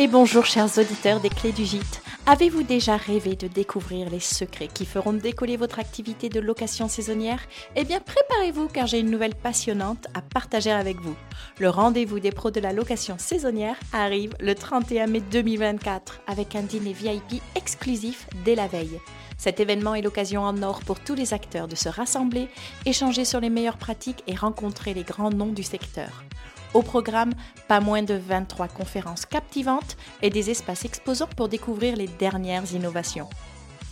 Et bonjour chers auditeurs des clés du gîte. Avez-vous déjà rêvé de découvrir les secrets qui feront décoller votre activité de location saisonnière? Eh bien préparez-vous car j'ai une nouvelle passionnante à partager avec vous. Le rendez-vous des pros de la location saisonnière arrive le 31 mai 2024 avec un dîner VIP exclusif dès la veille. Cet événement est l'occasion en or pour tous les acteurs de se rassembler, échanger sur les meilleures pratiques et rencontrer les grands noms du secteur. Au programme, pas moins de 23 conférences captivantes et des espaces exposants pour découvrir les dernières innovations.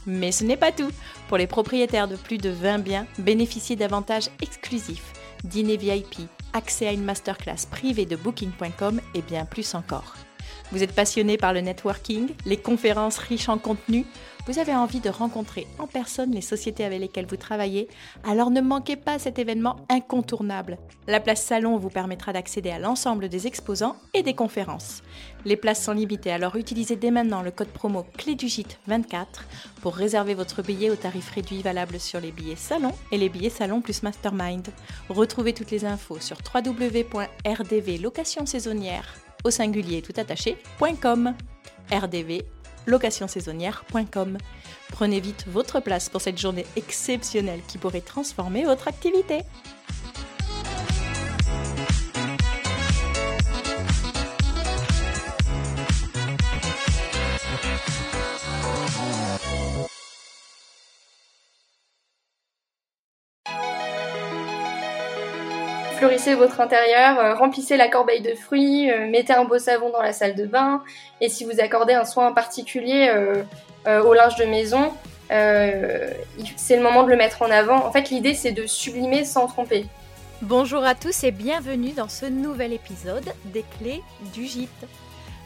Mais ce n'est pas tout. Pour les propriétaires de plus de 20 biens, bénéficiez d'avantages exclusifs, dîner VIP, accès à une masterclass privée de booking.com et bien plus encore. Vous êtes passionné par le networking, les conférences riches en contenu vous avez envie de rencontrer en personne les sociétés avec lesquelles vous travaillez, alors ne manquez pas cet événement incontournable. La place salon vous permettra d'accéder à l'ensemble des exposants et des conférences. Les places sont limitées, alors utilisez dès maintenant le code promo clé du gîte 24 pour réserver votre billet au tarif réduit valable sur les billets salon et les billets salon plus mastermind. Retrouvez toutes les infos sur www.rdvlocationsaisonnière au singulier tout attaché.com. RDV locationsaisonnière.com. Prenez vite votre place pour cette journée exceptionnelle qui pourrait transformer votre activité. Fleurissez votre intérieur, euh, remplissez la corbeille de fruits, euh, mettez un beau savon dans la salle de bain, et si vous accordez un soin particulier euh, au linge de maison, c'est le moment de le mettre en avant. En fait, l'idée, c'est de sublimer sans tromper. Bonjour à tous et bienvenue dans ce nouvel épisode des clés du gîte.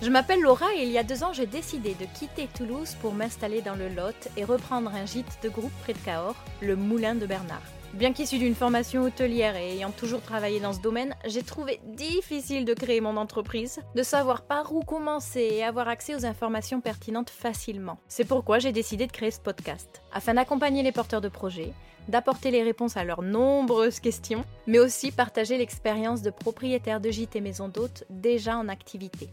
Je m'appelle Laura et il y a deux ans, j'ai décidé de quitter Toulouse pour m'installer dans le Lot et reprendre un gîte de groupe près de Cahors, le Moulin de Bernard. Bien qu'issue d'une formation hôtelière et ayant toujours travaillé dans ce domaine, j'ai trouvé difficile de créer mon entreprise, de savoir par où commencer et avoir accès aux informations pertinentes facilement. C'est pourquoi j'ai décidé de créer ce podcast, afin d'accompagner les porteurs de projets, d'apporter les réponses à leurs nombreuses questions, mais aussi partager l'expérience de propriétaires de gîtes et maisons d'hôtes déjà en activité.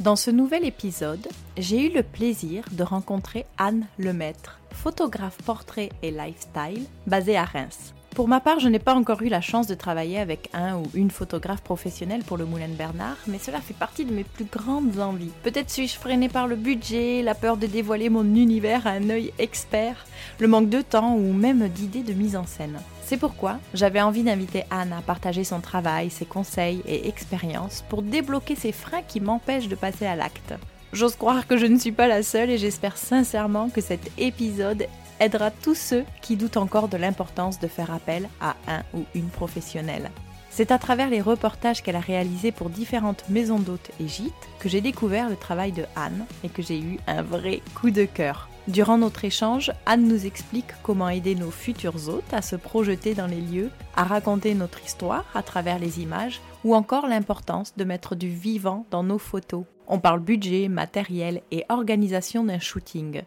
Dans ce nouvel épisode, j'ai eu le plaisir de rencontrer Anne Lemaître, photographe portrait et lifestyle basé à Reims. Pour ma part, je n'ai pas encore eu la chance de travailler avec un ou une photographe professionnelle pour le Moulin Bernard, mais cela fait partie de mes plus grandes envies. Peut-être suis-je freinée par le budget, la peur de dévoiler mon univers à un œil expert, le manque de temps ou même d'idées de mise en scène. C'est pourquoi j'avais envie d'inviter Anne à partager son travail, ses conseils et expériences pour débloquer ces freins qui m'empêchent de passer à l'acte. J'ose croire que je ne suis pas la seule et j'espère sincèrement que cet épisode aidera tous ceux qui doutent encore de l'importance de faire appel à un ou une professionnelle. C'est à travers les reportages qu'elle a réalisés pour différentes maisons d'hôtes et gîtes que j'ai découvert le travail de Anne et que j'ai eu un vrai coup de cœur. Durant notre échange, Anne nous explique comment aider nos futurs hôtes à se projeter dans les lieux, à raconter notre histoire à travers les images, ou encore l'importance de mettre du vivant dans nos photos. On parle budget, matériel et organisation d'un shooting.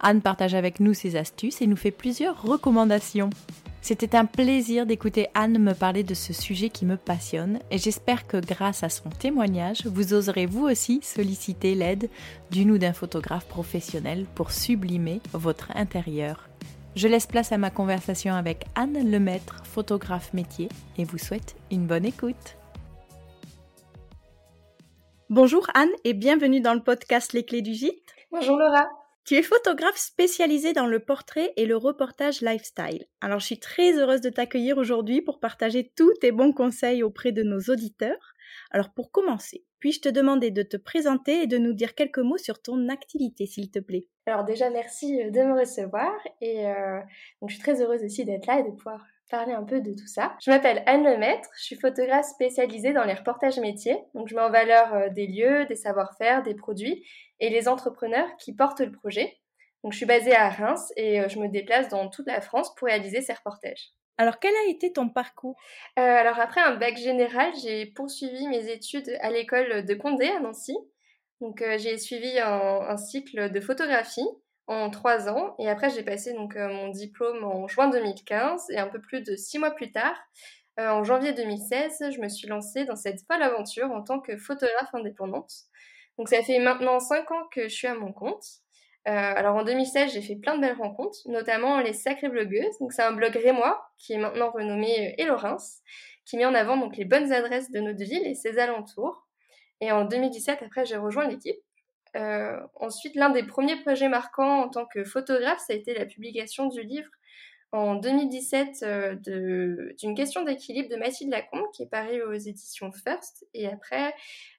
Anne partage avec nous ses astuces et nous fait plusieurs recommandations. C'était un plaisir d'écouter Anne me parler de ce sujet qui me passionne et j'espère que grâce à son témoignage, vous oserez vous aussi solliciter l'aide d'une ou d'un photographe professionnel pour sublimer votre intérieur. Je laisse place à ma conversation avec Anne Lemaître, photographe métier, et vous souhaite une bonne écoute. Bonjour Anne et bienvenue dans le podcast Les Clés du Gîte. Bonjour Laura. Tu es photographe spécialisée dans le portrait et le reportage lifestyle. Alors je suis très heureuse de t'accueillir aujourd'hui pour partager tous tes bons conseils auprès de nos auditeurs. Alors pour commencer, puis-je te demander de te présenter et de nous dire quelques mots sur ton activité, s'il te plaît? Alors déjà, merci de me recevoir et euh, donc je suis très heureuse aussi d'être là et de pouvoir parler un peu de tout ça. Je m'appelle Anne Lemaître, je suis photographe spécialisée dans les reportages métiers. Donc je mets en valeur euh, des lieux, des savoir-faire, des produits et les entrepreneurs qui portent le projet. Donc je suis basée à Reims et euh, je me déplace dans toute la France pour réaliser ces reportages. Alors quel a été ton parcours? Euh, Alors après un bac général, j'ai poursuivi mes études à l'école de Condé à Nancy. Donc j'ai suivi un cycle de photographie en trois ans. Et après, j'ai passé donc euh, mon diplôme en juin 2015 et un peu plus de six mois plus tard, euh, en janvier 2016, je me suis lancée dans cette folle aventure en tant que photographe indépendante. Donc ça fait maintenant 5 ans que je suis à mon compte. Euh, alors en 2016, j'ai fait plein de belles rencontres, notamment les Sacrées Blogueuses. Donc c'est un blog rémois qui est maintenant renommé Elorins, qui met en avant donc les bonnes adresses de notre ville et ses alentours. Et en 2017, après, j'ai rejoint l'équipe. Euh, ensuite, l'un des premiers projets marquants en tant que photographe, ça a été la publication du livre en 2017 euh, d'une question d'équilibre de Mathilde Lacombe qui est paru aux éditions First. Et après,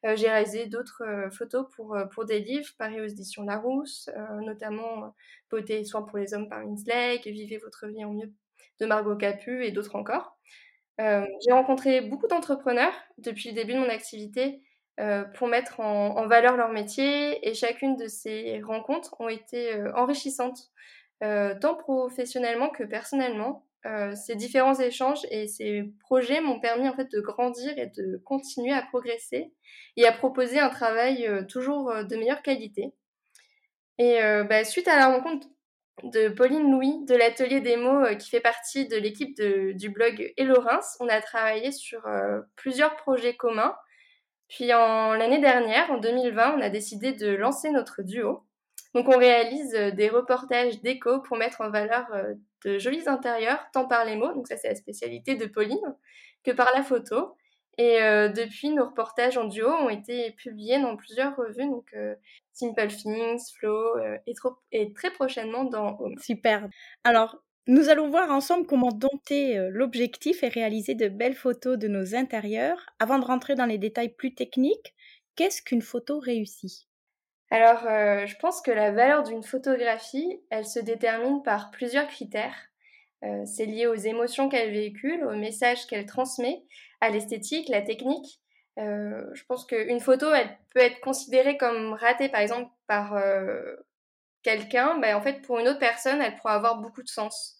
euh, j'ai réalisé d'autres photos pour, pour des livres parus aux éditions Larousse, notamment Beauté et soins pour les hommes par Winslake, Vivez votre vie en mieux de Margot Capu et d'autres encore. j'ai rencontré beaucoup d'entrepreneurs depuis le début de mon activité pour mettre en, valeur leur métier et chacune de ces rencontres ont été enrichissantes euh, tant professionnellement que personnellement. Euh, ces différents échanges et ces projets m'ont permis en fait de grandir et de continuer à progresser et à proposer un travail euh, toujours de meilleure qualité. Et bah, suite à la rencontre de Pauline Louis de l'atelier mots qui fait partie de l'équipe du blog Hello on a travaillé sur plusieurs projets communs. Puis en l'année dernière, en 2020, on a décidé de lancer notre duo. Donc on réalise euh, des reportages déco pour mettre en valeur euh, de jolis intérieurs, tant par les mots, donc ça c'est la spécialité de Pauline, que par la photo. Et euh, depuis, nos reportages en duo ont été publiés dans plusieurs revues, donc Simple Things, Flow, et, et, très prochainement dans Home. Super. Alors, nous allons voir ensemble comment dompter l'objectif et réaliser de belles photos de nos intérieurs. Avant de rentrer dans les détails plus techniques, qu'est-ce qu'une photo réussie? Alors, euh, je pense que la valeur d'une photographie, elle se détermine par plusieurs critères. Euh, c'est lié aux émotions qu'elle véhicule, aux messages qu'elle transmet, à l'esthétique, la technique. Euh, je pense qu'une photo, elle peut être considérée comme ratée, par exemple, par quelqu'un. Ben, en fait, pour une autre personne, elle pourra avoir beaucoup de sens.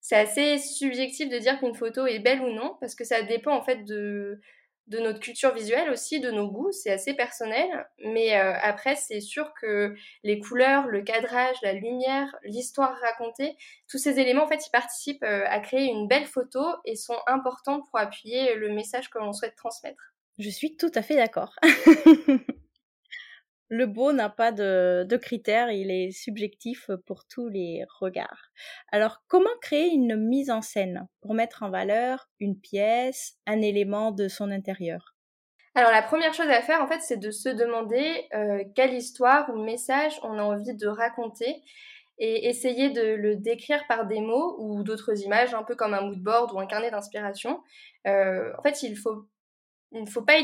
C'est assez subjectif de dire qu'une photo est belle ou non, parce que ça dépend en fait de, notre culture visuelle aussi, de nos goûts, c'est assez personnel. Mais euh, après, c'est sûr que les couleurs, le cadrage, la lumière, l'histoire racontée, tous ces éléments, en fait, ils participent euh, à créer une belle photo et sont importants pour appuyer le message que l'on souhaite transmettre. Je suis tout à fait d'accord. le beau n'a pas de, critères, il est subjectif pour tous les regards. Alors, comment créer une mise en scène pour mettre en valeur une pièce, un élément de son intérieur? Alors la première chose à faire en fait c'est de se demander euh, quelle histoire ou message on a envie de raconter et essayer de le décrire par des mots ou d'autres images un peu comme un mood board ou un carnet d'inspiration. Euh, en fait il faut il ne faut pas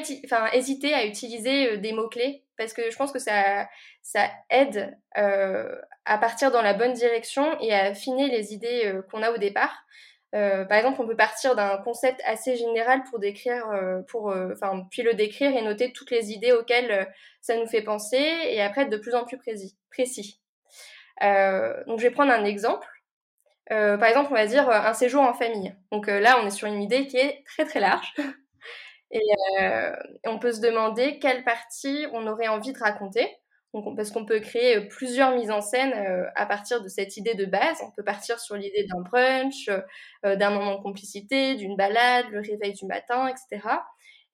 hésiter à utiliser euh, des mots-clés parce que je pense que ça, ça aide euh, à partir dans la bonne direction et à affiner les idées euh, qu'on a au départ. par exemple, on peut partir d'un concept assez général pour décrire, pour, enfin, puis le décrire et noter toutes les idées auxquelles ça nous fait penser et après être de plus en plus précis. précis. donc, je vais prendre un exemple. par exemple, on va dire un séjour en famille. Donc là, on est sur une idée qui est très très large. Et euh, on peut se demander quelle partie on aurait envie de raconter. Parce qu'on peut créer euh, plusieurs mises en scène euh, à partir de cette idée de base. On peut partir sur l'idée d'un brunch, d'un moment de complicité, d'une balade, le réveil du matin, etc.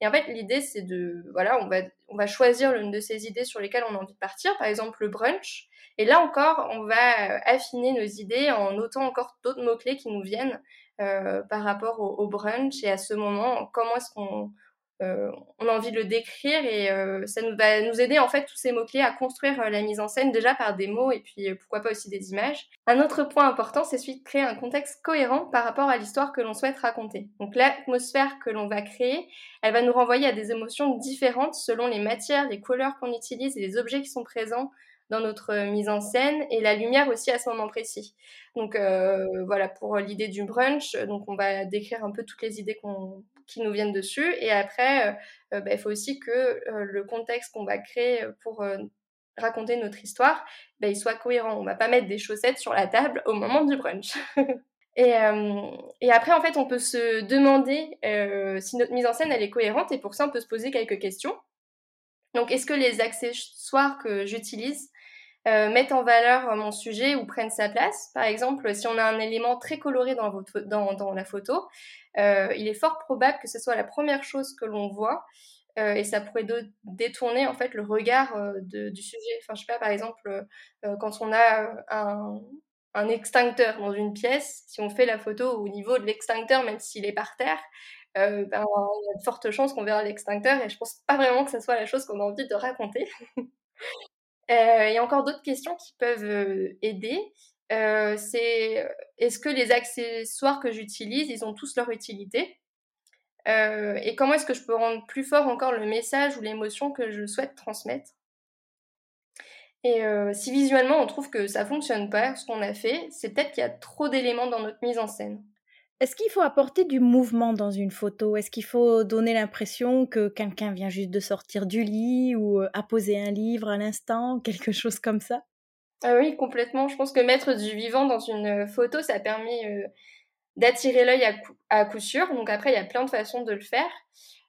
Et en fait, l'idée, c'est de, voilà, on va, on va choisir l'une de ces idées sur lesquelles on a envie de partir, par exemple le brunch. Et là encore, on va affiner nos idées en notant encore d'autres mots-clés qui nous viennent par rapport au, brunch et à ce moment, comment est-ce qu'on euh, on a envie de le décrire et euh, ça nous va nous aider en fait tous ces mots-clés à construire euh, la mise en scène déjà par des mots et puis pourquoi pas aussi des images. Un autre point important, c'est celui de créer un contexte cohérent par rapport à l'histoire que l'on souhaite raconter. Donc l'atmosphère que l'on va créer, elle va nous renvoyer à des émotions différentes selon les matières, les couleurs qu'on utilise et les objets qui sont présents dans notre mise en scène et la lumière aussi à ce moment précis. Donc voilà pour l'idée du brunch. Donc on va décrire un peu toutes les idées qu'on qui nous viennent dessus. Et après, euh, euh, bah, il faut aussi que euh, le contexte qu'on va créer pour raconter notre histoire, bah, il soit cohérent. On va pas mettre des chaussettes sur la table au moment du brunch. et, et, après, en fait, on peut se demander si notre mise en scène est cohérente. Et pour ça, on peut se poser quelques questions. Donc, est-ce que les accessoires que j'utilise mettent en valeur mon sujet ou prennent sa place? Par exemple, si on a un élément très coloré dans la photo, euh, il est fort probable que ce soit la première chose que l'on voit et ça pourrait détourner en fait le regard du sujet. Enfin, je sais pas, par exemple, quand on a un, extincteur dans une pièce, si on fait la photo au niveau de l'extincteur, même s'il est par terre, euh, ben, il y a de fortes chances qu'on verra l'extincteur et je pense pas vraiment que ce soit la chose qu'on a envie de raconter. Euh, il y a encore d'autres questions qui peuvent euh, c'est est-ce que les accessoires que j'utilise, ils ont tous leur utilité? Et comment est-ce que je peux rendre plus fort encore le message ou l'émotion que je souhaite transmettre? Et si visuellement on trouve que ça fonctionne pas, ce qu'on a fait, c'est peut-être qu'il y a trop d'éléments dans notre mise en scène. Est-ce qu'il faut apporter du mouvement dans une photo? Est-ce qu'il faut donner l'impression que quelqu'un vient juste de sortir du lit ou apposer un livre à l'instant, quelque chose comme ça? Ah Oui, complètement. Je pense que mettre du vivant dans une photo, ça permet d'attirer l'œil à, coup sûr. Donc après, il y a plein de façons de le faire.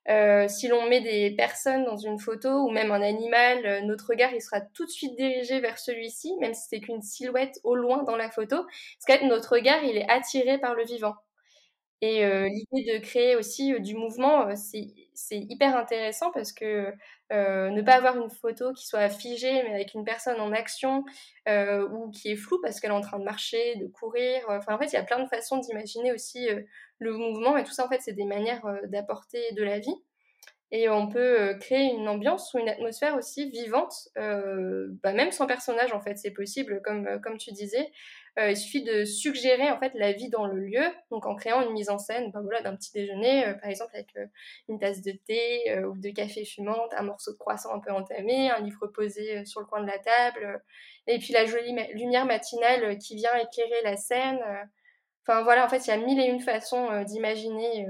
Euh, si l'on met des personnes dans une photo ou même un animal, euh, notre regard il sera tout de suite dirigé vers celui-ci, même si c'est qu'une silhouette au loin dans la photo. Parce que notre regard il est attiré par le vivant. Et l'idée de créer aussi du mouvement, c'est hyper intéressant parce que ne pas avoir une photo qui soit figée mais avec une personne en action ou qui est floue parce qu'elle est en train de marcher, de courir. Enfin, en fait, il y a plein de façons d'imaginer aussi le mouvement et tout ça, en fait, c'est des manières d'apporter de la vie. Et on peut créer une ambiance ou une atmosphère aussi vivante, bah même sans personnage en fait, c'est possible, comme, comme tu disais. il suffit de suggérer en fait la vie dans le lieu, donc en créant une mise en scène, bah, voilà, d'un petit déjeuner, par exemple avec une tasse de thé ou de café fumante, un morceau de croissant un peu entamé, un livre posé sur le coin de la table, et puis la jolie lumière matinale qui vient éclairer la scène. Enfin voilà, en fait, il y a mille et une façons d'imaginer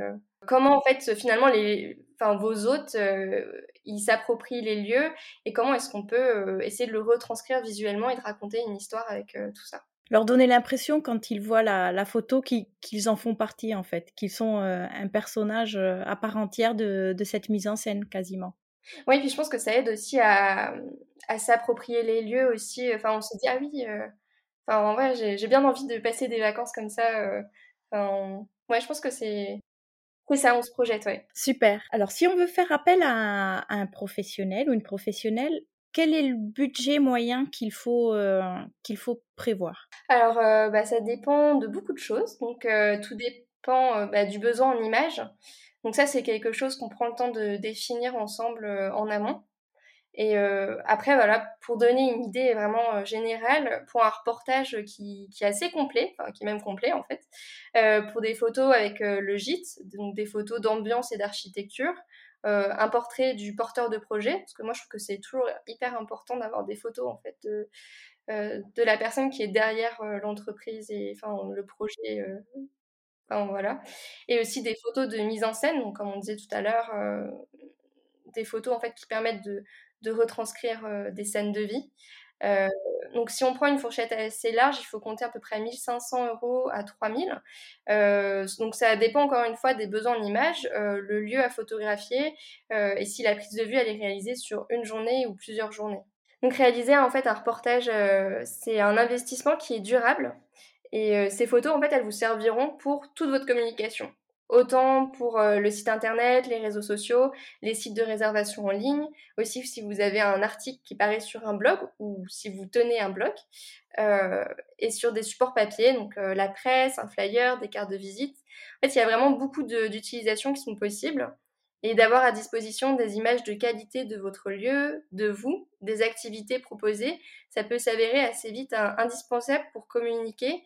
comment en fait finalement les enfin vos hôtes ils s'approprient les lieux et comment est-ce qu'on peut essayer de le retranscrire visuellement et de raconter une histoire avec tout ça? Leur donner l'impression quand ils voient la, photo qu'ils en font partie en fait, qu'ils sont un personnage à part entière de, cette mise en scène quasiment. Oui, puis je pense que ça aide aussi à, à s'approprier les lieux aussi. Enfin, on se dit ah oui, enfin ouais, j'ai bien envie de passer des vacances comme ça. Enfin, ouais, je pense que c'est c'est ça, on se projette, ouais. Super. Alors, si on veut faire appel à un, professionnel ou une professionnelle, quel est le budget moyen qu'il faut, euh, qu'il faut prévoir? Alors, euh, bah, ça dépend de beaucoup de choses. Donc, euh, tout dépend bah, du besoin en image. Donc, ça, c'est quelque chose qu'on prend le temps de définir ensemble en amont. Et euh, après, voilà, pour donner une idée vraiment euh, générale, pour un reportage qui, qui, est assez complet, qui est même complet en fait, euh, pour des photos avec le gîte, donc des photos d'ambiance et d'architecture, un portrait du porteur de projet, parce que moi je trouve que c'est toujours hyper important d'avoir des photos en fait de, de la personne qui est derrière l'entreprise et enfin le projet. Enfin, voilà. Et aussi des photos de mise en scène, donc comme on disait tout à l'heure, des photos en fait qui permettent de, de retranscrire euh, des scènes de vie. Euh, donc si on prend une fourchette assez large, il faut compter à peu près 1500 euros à 3000. Euh, donc ça dépend encore une fois des besoins en image, le lieu à photographier et si la prise de vue est réalisée sur une journée ou plusieurs journées. Donc réaliser en fait un reportage, c'est un investissement qui est durable et ces photos en fait elles vous serviront pour toute votre communication autant pour euh, le site internet, les réseaux sociaux, les sites de réservation en ligne, aussi si vous avez un article qui paraît sur un blog ou si vous tenez un blog, euh, et sur des supports papier, donc euh, la presse, un flyer, des cartes de visite. En fait, il y a vraiment beaucoup d'utilisations qui sont possibles et d'avoir à disposition des images de qualité de votre lieu, de vous, des activités proposées, ça peut s'avérer assez vite indispensable pour communiquer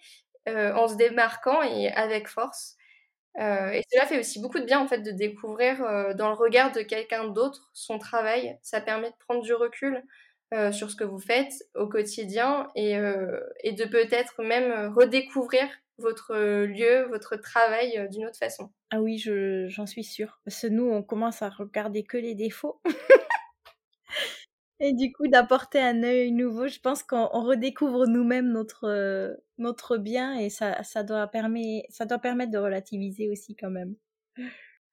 en se démarquant et avec force. Euh, et cela fait aussi beaucoup de bien en fait de découvrir euh, dans le regard de quelqu'un d'autre son travail. Ça permet de prendre du recul euh, sur ce que vous faites au quotidien et, et de peut-être même redécouvrir votre lieu, votre travail d'une autre façon. Ah oui, j'en suis sûre. Parce que nous, on commence à regarder que les défauts. Et du coup, d'apporter un œil nouveau, je pense qu'on redécouvre nous-mêmes notre, euh, notre bien et ça, ça, doit permettre, ça doit permettre de relativiser aussi quand même.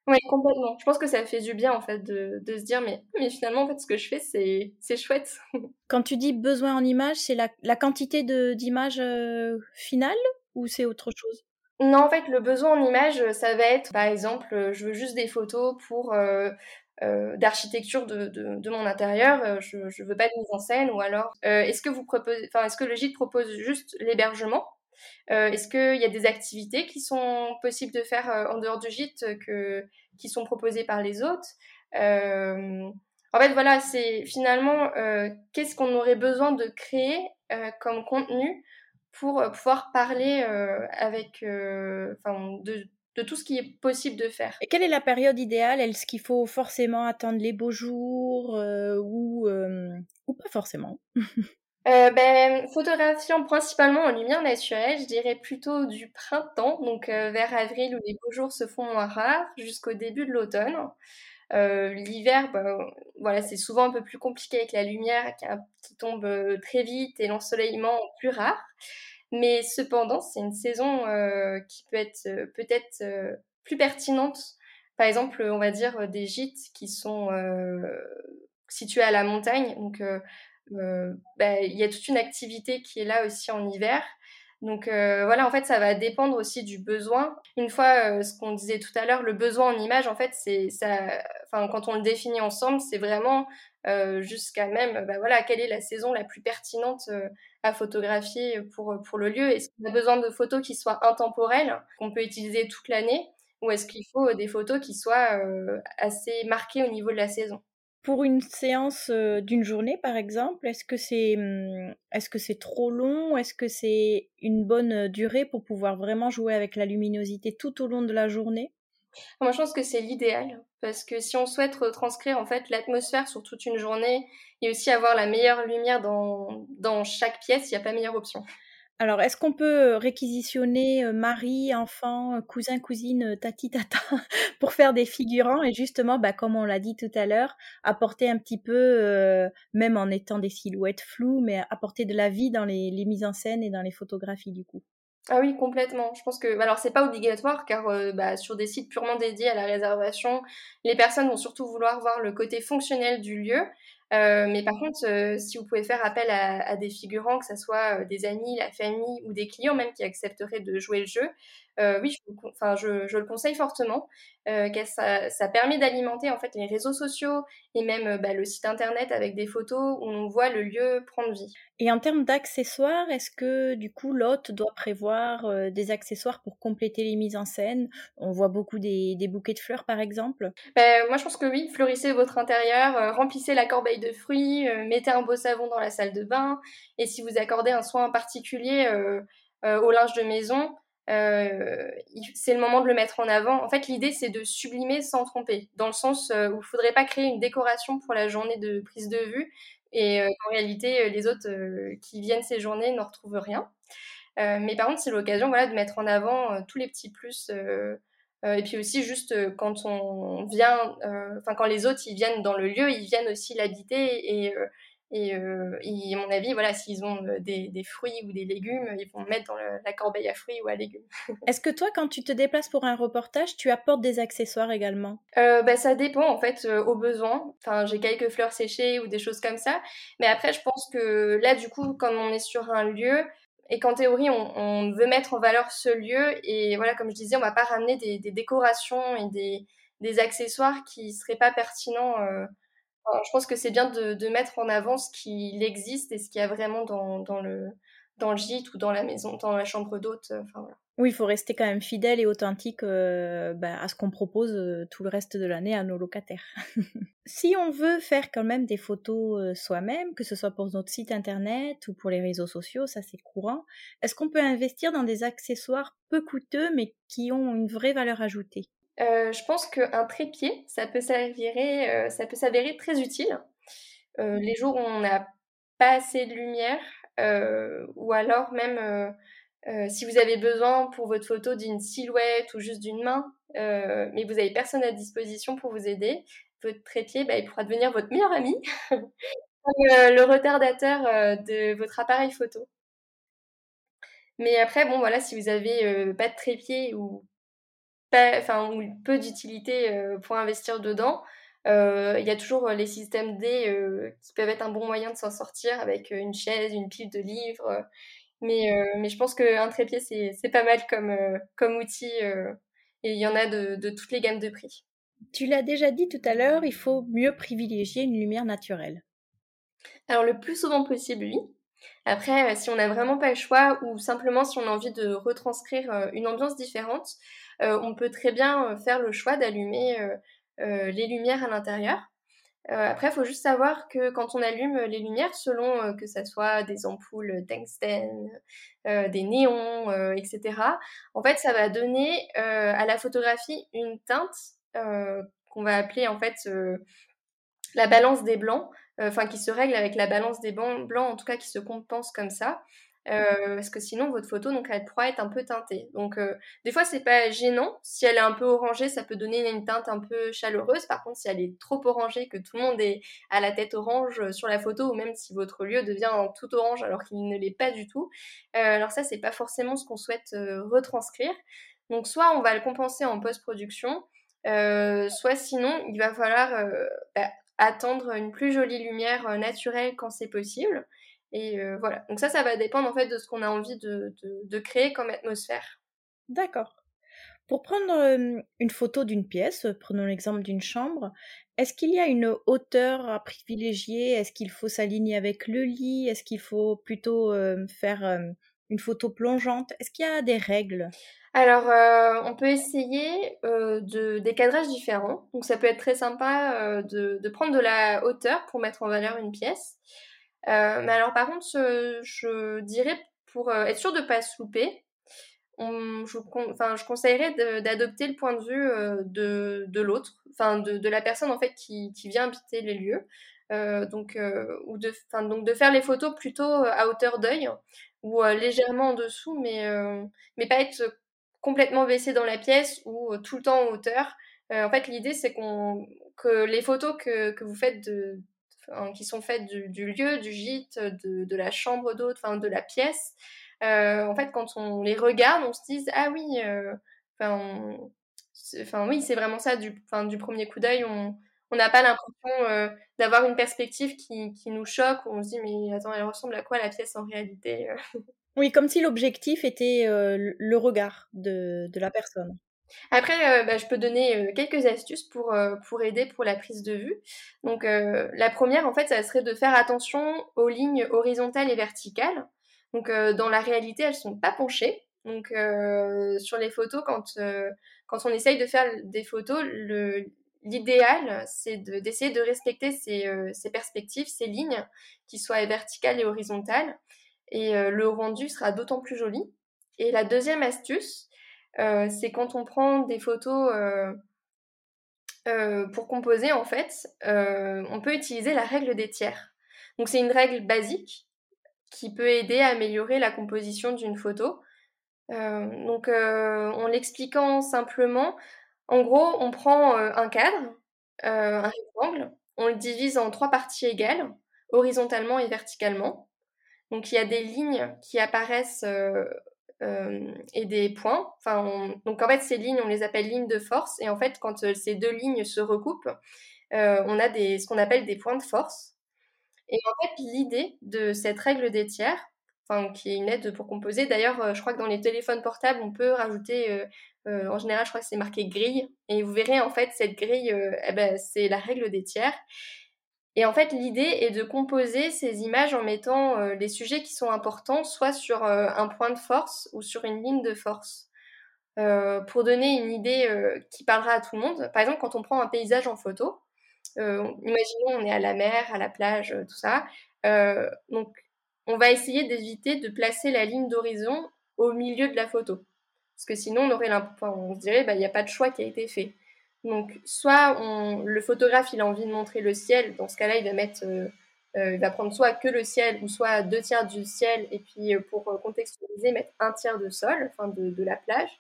Oui, complètement. Je pense que ça fait du bien en fait de, de se dire mais, mais finalement en fait ce que je fais c'est, c'est chouette. Quand tu dis besoin en image, c'est la, la quantité de, d'images euh, finales ou c'est autre chose? Non, en fait le besoin en image, ça va être par exemple je veux juste des photos pour d'architecture de, de, mon intérieur. Je ne veux pas de mise en scène. Ou alors, est-ce que vous proposez, enfin, est-ce que le gîte propose juste l'hébergement? Est-ce qu'il y a des activités qui sont possibles de faire en dehors du gîte que, qui sont proposées par les hôtes En fait, voilà, c'est finalement qu'est-ce qu'on aurait besoin de créer comme contenu pour pouvoir parler avec, de, de tout ce qui est possible de faire. Et quelle est la période idéale? Est-ce qu'il faut forcément attendre les beaux jours ou, ou pas forcément? Euh, ben, photographiant principalement en lumière naturelle, je dirais plutôt du printemps, donc vers avril où les beaux jours se font moins rares, jusqu'au début de l'automne. Euh, L'hiver, ben, voilà, c'est souvent un peu plus compliqué avec la lumière qui, qui tombe très vite et l'ensoleillement plus rare. Mais cependant, c'est une saison euh, qui peut être euh, peut-être euh, plus pertinente. Par exemple, on va dire des gîtes qui sont situés à la montagne. Donc, bah, il y a toute une activité qui est là aussi en hiver. Donc voilà, en fait, ça va dépendre aussi du besoin. Une fois, ce qu'on disait tout à l'heure, le besoin en image, en fait, c'est ça. Enfin, quand on le définit ensemble, c'est vraiment jusqu'à même, bah, voilà, quelle est la saison la plus pertinente à photographier pour, le lieu. Est-ce qu'on a besoin de photos qui soient intemporelles, qu'on peut utiliser toute l'année Ou est-ce qu'il faut des photos qui soient assez marquées au niveau de la saison? Pour une séance d'une journée, par exemple, est-ce que c'est mmh, est-ce que c'est trop long? Est-ce que c'est une bonne durée pour pouvoir vraiment jouer avec la luminosité tout au long de la journée? Moi, je pense que c'est l'idéal parce que si on souhaite retranscrire en fait l'atmosphère sur toute une journée et aussi avoir la meilleure lumière dans, chaque pièce, il n'y a pas meilleure option. Alors, est-ce qu'on peut réquisitionner mari, enfant, cousin, cousine, tati, tata pour faire des figurants et justement, bah, comme on l'a dit tout à l'heure, apporter un petit peu, même en étant des silhouettes floues, mais apporter de la vie dans les mises en scène et dans les photographies du coup? Ah oui, complètement. Je pense que, alors c'est pas obligatoire car bah, sur des sites purement dédiés à la réservation, les personnes vont surtout vouloir voir le côté fonctionnel du lieu. Euh, mais par contre, euh, si vous pouvez faire appel à, à des figurants, que ce soit euh, des amis, la famille ou des clients même qui accepteraient de jouer le jeu, oui, je, enfin, je, je, le conseille fortement, car ça, ça, permet d'alimenter en fait les réseaux sociaux et même bah, le site internet avec des photos où on voit le lieu prendre vie. Et en termes d'accessoires, est-ce que du coup l'hôte doit prévoir des accessoires pour compléter les mises en scène? On voit beaucoup des, des, bouquets de fleurs par exemple? Ben, moi je pense que oui, fleurissez votre intérieur, remplissez la corbeille de fruits, euh, mettez un beau savon dans la salle de bain. Et si vous accordez un soin particulier euh, euh, au linge de maison, c'est le moment de le mettre en avant. En fait, l'idée, c'est de sublimer sans tromper, dans le sens où il ne faudrait pas créer une décoration pour la journée de prise de vue, et en réalité, les autres qui viennent ces journées ne retrouvent rien. mais par contre, c'est l'occasion voilà, de mettre en avant tous les petits plus et puis aussi juste euh, quand on vient, euh, enfin quand les autres ils viennent dans le lieu, ils viennent aussi l'habiter et et, à mon avis, voilà, s'ils ont des, des, fruits ou des légumes, ils vont mettre dans la corbeille à fruits ou à légumes. Est-ce que toi, quand tu te déplaces pour un reportage, tu apportes des accessoires également? Euh, bah, Ça dépend, en fait, au besoin. Enfin, j'ai quelques fleurs séchées ou des choses comme ça. Mais après, je pense que là, du coup, comme on est sur un lieu, et qu'en théorie, on, veut mettre en valeur ce lieu. Et voilà, comme je disais, on va pas ramener des, décorations et des, accessoires qui seraient pas pertinents. Euh. je pense que c'est bien de, mettre en avant ce qu'il existe et ce qu'il y a vraiment dans, dans, le, dans le gîte ou dans la maison, dans la chambre d'hôte. Enfin, voilà. Oui, il faut rester quand même fidèle et authentique euh, bah, à ce qu'on propose euh, tout le reste de l'année à nos locataires. si on veut faire quand même des photos euh, soi-même, que ce soit pour notre site internet ou pour les réseaux sociaux, ça c'est courant, est-ce qu'on peut investir dans des accessoires peu coûteux mais qui ont une vraie valeur ajoutée? Je pense qu'un trépied, ça peut s'avérer, ça peut s'avérer très utile. les jours où on n'a pas assez de lumière, ou alors même euh, si vous avez besoin pour votre photo d'une silhouette ou juste d'une main, euh, mais vous avez personne à disposition pour vous aider, votre trépied, bah, pourra devenir votre meilleur ami, euh, le retardateur de votre appareil photo. Mais après, bon, voilà, si vous avez pas de trépied ou peu d'utilité pour investir dedans, il y a toujours les systèmes D qui peuvent être un bon moyen de s'en sortir avec une chaise, une pile de livres mais, euh, mais je pense qu'un trépied, c'est pas mal comme, euh, comme outil. Euh, et il y en a de, de, toutes les gammes de prix. Tu l'as déjà dit tout à l'heure, il faut mieux privilégier une lumière naturelle. Alors le plus souvent possible, oui. Après, si on n'a vraiment pas le choix ou simplement si on a envie de retranscrire une ambiance différente, on peut très bien faire le choix d'allumer les lumières à l'intérieur. Après, il faut juste savoir que quand on allume les lumières, selon que ce soit des ampoules tungstène, des néons, etc., en fait, ça va donner à la photographie une teinte qu'on va appeler en fait la balance des blancs, enfin qui se règle avec la balance des blancs, en tout cas qui se compense comme ça. Euh, parce que sinon votre photo donc elle pourra être un peu teintée. Donc euh, des fois c'est pas gênant. Si elle est un peu orangée, ça peut donner une teinte un peu chaleureuse. Par contre, si elle est trop orangée, que tout le monde est à la tête orange sur la photo, ou même si votre lieu devient tout orange alors qu'il ne l'est pas du tout, euh, alors ça c'est pas forcément ce qu'on souhaite retranscrire. Donc soit on va le compenser en post-production, soit sinon il va falloir bah, attendre une plus jolie lumière naturelle quand c'est possible. Et euh, voilà. Donc ça, ça va dépendre en fait de ce qu'on a envie de, de, créer comme atmosphère. D'accord. Pour prendre une photo d'une pièce, prenons l'exemple d'une chambre, est-ce qu'il y a une hauteur à privilégier? Est-ce qu'il faut s'aligner avec le lit? Est-ce qu'il faut plutôt faire une photo plongeante? Est-ce qu'il y a des règles? Alors, on peut essayer de, des cadrages différents. Donc, ça peut être très sympa de, de, prendre de la hauteur pour mettre en valeur une pièce. Euh, mais alors par contre, je, dirais pour euh, être sûr de ne pas se louper, je, enfin, conseillerais d'adopter le point de vue euh, de, de l'autre, enfin de, de, la personne en fait qui, qui vient habiter les lieux. donc, ou de, donc de faire les photos plutôt à hauteur d'œil ou légèrement en dessous, mais, mais pas être complètement baissé dans la pièce ou tout le temps en hauteur. en fait, l'idée c'est qu'on que les photos que, que vous faites de, qui sont faites du, lieu, du gîte, de, la chambre d'hôte, enfin de la pièce. Euh, en fait, quand on les regarde, on se dit ah oui, euh, enfin oui, c'est vraiment ça du, du premier coup d'œil. On n'a pas l'impression euh, d'avoir une perspective qui, qui, nous choque, on se dit mais attends, elle ressemble à quoi la pièce en réalité Oui, comme si l'objectif était le regard de la personne. Après, euh, bah, je peux donner euh, quelques astuces pour, euh, pour aider pour la prise de vue. Donc, la première, en fait, ça serait de faire attention aux lignes horizontales et verticales. Donc, dans la réalité, elles sont pas penchées. Donc, sur les photos, quand, quand on essaye de faire des photos, l'idéal, c'est d'essayer de, respecter ces, ces, perspectives, ces lignes, qui soient verticales et horizontales. Et le rendu sera d'autant plus joli. Et la deuxième astuce, c'est quand on prend des photos euh, euh, pour composer, en fait, on peut utiliser la règle des tiers. Donc c'est une règle basique qui peut aider à améliorer la composition d'une photo. donc en l'expliquant simplement, en gros, on prend un cadre, un rectangle, on le divise en trois parties égales, horizontalement et verticalement. Donc il y a des lignes qui apparaissent euh, et des points. Enfin, donc en fait, ces lignes, on les appelle lignes de force. Et en fait, quand euh, ces deux lignes se recoupent, euh, on a des, ce qu'on appelle des points de force. Et en fait, l'idée de cette règle des tiers, enfin, qui est une aide pour composer, d'ailleurs, je crois que dans les téléphones portables, on peut rajouter, en général, je crois que c'est marqué grille. Et vous verrez, en fait, cette grille, eh ben, c'est la règle des tiers. Et en fait, l'idée est de composer ces images en mettant euh, les sujets qui sont importants soit sur euh, un point de force ou sur une ligne de force. Euh, pour donner une idée qui parlera à tout le monde, par exemple, quand on prend un paysage en photo, imaginons on est à la mer, à la plage, tout ça. donc, on va essayer d'éviter de placer la ligne d'horizon au milieu de la photo. Parce que sinon, on, aurait on se dirait, bah, il n'y a pas de choix qui a été fait. Donc, soit le photographe, il a envie de montrer le ciel. Dans ce cas-là, il va mettre, euh, euh, il va prendre soit que le ciel ou soit deux tiers du ciel. Et puis, euh, pour contextualiser, mettre un tiers de sol, enfin de, la plage.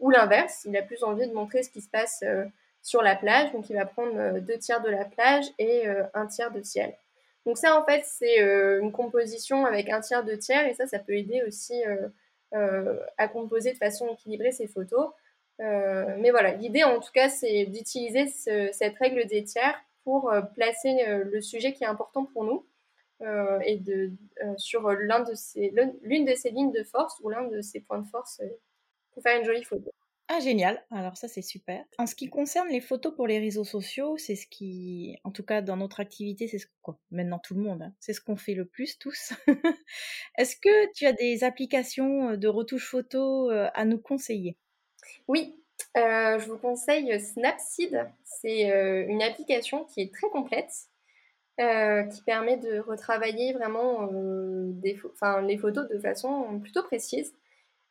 Ou l'inverse, il a plus envie de montrer ce qui se passe sur la plage. Donc, il va prendre deux tiers de la plage et un tiers de ciel. Donc ça, en fait, c'est une composition avec un tiers de tiers. Et ça, ça peut aider aussi à composer de façon équilibrée ces photos. Euh, mais voilà, l'idée en tout cas, c'est d'utiliser cette règle des tiers pour euh, placer euh, le sujet qui est important pour nous et de, sur l'une de ces lignes de force ou l'un de ces points de force pour faire une jolie photo. Ah, génial. Alors ça, c'est super. En ce qui concerne les photos pour les réseaux sociaux, c'est ce qui, en tout cas dans notre activité, c'est ce quoi, maintenant tout le monde, hein, c'est ce qu'on fait le plus tous. Est-ce que tu as des applications de retouche photo à nous conseiller? Oui, je vous conseille Snapseed. C'est une application qui est très complète, qui permet de retravailler vraiment les photos de façon plutôt précise.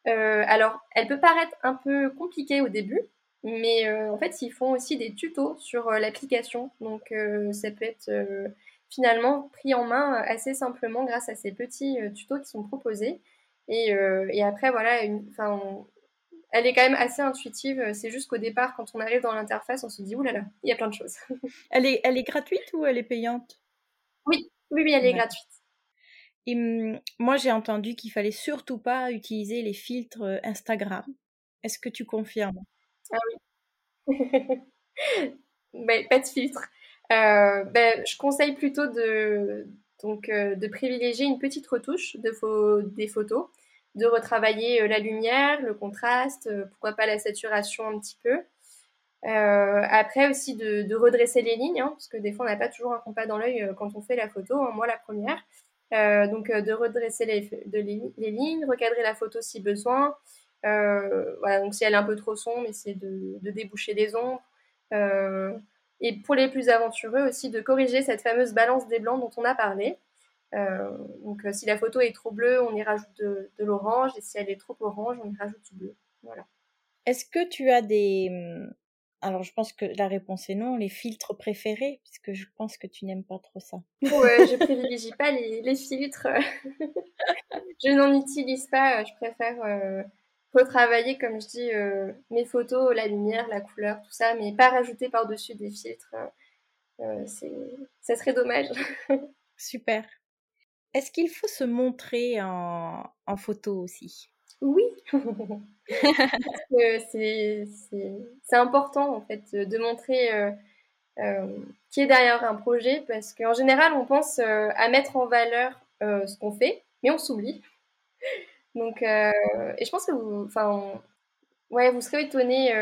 Euh, alors, elle peut paraître un peu compliquée au début, mais euh, en fait, ils font aussi des tutos sur euh, l'application. Donc, ça peut être finalement pris en main assez simplement grâce à ces petits tutos qui sont proposés. Et, après, voilà, elle est quand même assez intuitive. C'est juste qu'au départ, quand on arrive dans l'interface, on se dit, oulala, il y a plein de choses. elle, est, elle est gratuite ou elle est payante? Oui, oui, oui, elle est gratuite. Et mmh, moi, j'ai entendu qu'il fallait surtout pas utiliser les filtres Instagram. Est-ce que tu confirmes? Ah oui. ben, pas de filtre. Euh, ben, je conseille plutôt de, donc, de privilégier une petite retouche de des photos, de retravailler la lumière, le contraste, pourquoi pas la saturation un petit peu. après aussi de, redresser les lignes, hein, parce que des fois on n'a pas toujours un compas dans l'œil quand on fait la photo, hein, moi la première. Euh, donc euh, de redresser les, lignes, recadrer la photo si besoin. Euh, voilà, donc si elle est un peu trop sombre, essayer de, de déboucher les ombres. et pour les plus aventureux aussi, de corriger cette fameuse balance des blancs dont on a parlé. Donc si la photo est trop bleue, on y rajoute de, de l'orange, et si elle est trop orange, on y rajoute du bleu. Voilà. Est-ce que tu as des, hum, alors, je pense que la réponse est non. Les filtres préférés, puisque je pense que tu n'aimes pas trop ça. Ouais, je privilégie pas les, les filtres. je n'en utilise pas. Je préfère euh, retravailler, comme je dis, euh, mes photos, la lumière, la couleur, tout ça, mais pas rajouter par-dessus des filtres. Euh, ça serait dommage. Super. Est-ce qu'il faut se montrer en, photo aussi? Oui, c'est important en fait de montrer euh, euh, qui est derrière un projet parce qu'en général on pense euh, à mettre en valeur ce qu'on fait, mais on s'oublie. Donc, et je pense que vous, enfin, ouais, vous serez étonné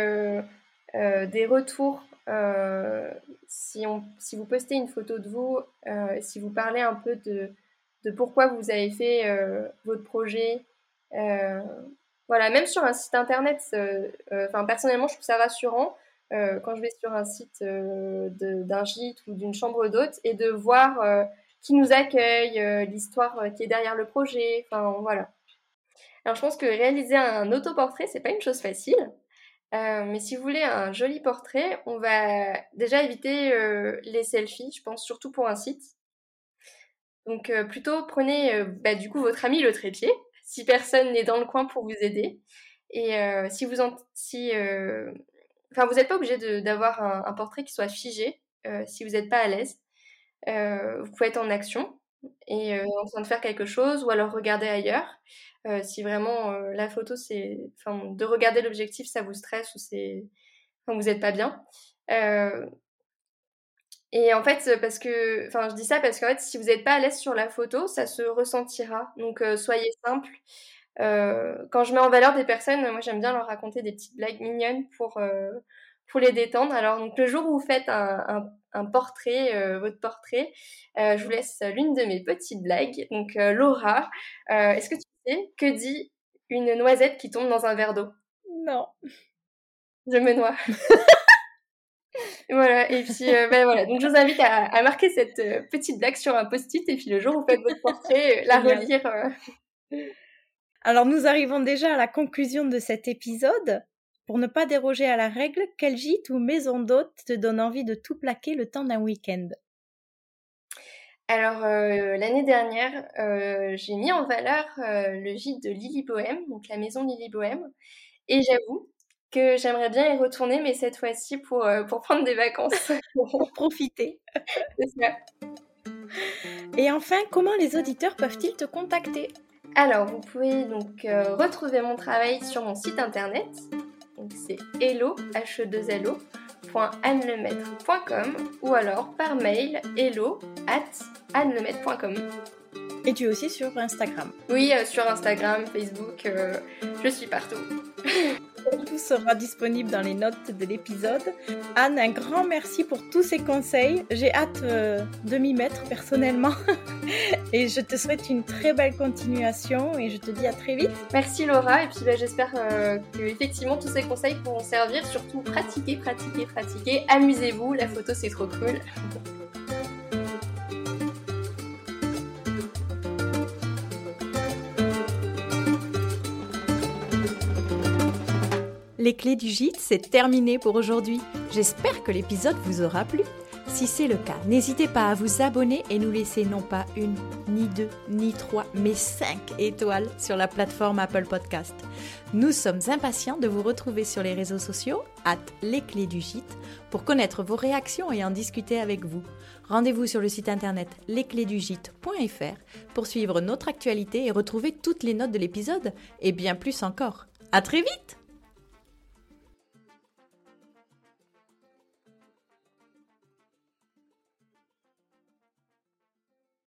des retours si, on, si vous postez une photo de vous, si vous parlez un peu de, de pourquoi vous avez fait votre projet, euh, voilà, même sur un site internet, euh, euh, personnellement, je trouve ça rassurant quand je vais sur un site d'un gîte ou d'une chambre d'hôte et de voir qui nous accueille, l'histoire qui est derrière le projet. Enfin, voilà. Alors, je pense que réaliser un autoportrait, c'est pas une chose facile. mais si vous voulez un joli portrait, on va déjà éviter les selfies, je pense, surtout pour un site. Donc, plutôt prenez bah, du coup votre ami le trépied si personne n'est dans le coin pour vous aider. Et euh, si vous en, si, euh, vous n'êtes pas obligé d'avoir un, portrait qui soit figé euh, si vous n'êtes pas à l'aise. vous pouvez être en action et en train de faire quelque chose ou alors regarder ailleurs. si vraiment la photo, c'est, de regarder l'objectif, ça vous stresse ou c'est, vous n'êtes pas bien. Et en fait, parce que, enfin, je dis ça parce qu'en fait, si vous n'êtes pas à l'aise sur la photo, ça se ressentira. Donc, euh, soyez simple. Euh, quand je mets en valeur des personnes, moi, j'aime bien leur raconter des petites blagues mignonnes pour, euh, pour les détendre. Alors, donc, le jour où vous faites un, un, portrait, votre portrait, je vous laisse l'une de mes petites blagues. Donc, Laura, est-ce que tu sais que dit une noisette qui tombe dans un verre d'eau? Non. Je me noie. voilà, et puis euh, ben voilà. Donc je vous invite à, marquer cette euh, petite blague sur un post-it et puis le jour où vous faites votre portrait, euh, la relire. Alors nous arrivons déjà à la conclusion de cet épisode. Pour ne pas déroger à la règle, quel gîte ou maison d'hôte te donne envie de tout plaquer le temps d'un week-end? Alors l'année dernière, j'ai mis en valeur le gîte de Lily Bohème, donc la maison Lily Bohème, et j'avoue que j'aimerais bien y retourner, mais cette fois-ci pour, euh, pour prendre des vacances. pour profiter. Et enfin, comment les auditeurs peuvent-ils te contacter? Alors, vous pouvez donc euh, retrouver mon travail sur mon site internet. Donc c'est hello, h 2 e ou alors par mail hello at. Et tu es aussi sur Instagram Oui, euh, sur Instagram, Facebook, je suis partout. Tout sera disponible dans les notes de l'épisode. Anne, un grand merci pour tous ces conseils. J'ai hâte euh, de m'y mettre personnellement. et je te souhaite une très belle continuation et je te dis à très vite. Merci Laura et puis bah, j'espère euh, que effectivement tous ces conseils pourront servir. Surtout pratiquez, pratiquez, pratiquez. Amusez-vous, la photo c'est trop cool. Les clés du gîte, c'est terminé pour aujourd'hui. J'espère que l'épisode vous aura plu. Si c'est le cas, n'hésitez pas à vous abonner et nous laisser non pas une, ni deux, ni trois, mais cinq étoiles sur la plateforme Apple Podcast. Nous sommes impatients de vous retrouver sur les réseaux sociaux, at les clés du gîte, pour connaître vos réactions et en discuter avec vous. Rendez-vous sur le site internet lesclésdugîte.fr pour suivre notre actualité et retrouver toutes les notes de l'épisode et bien plus encore. À très vite!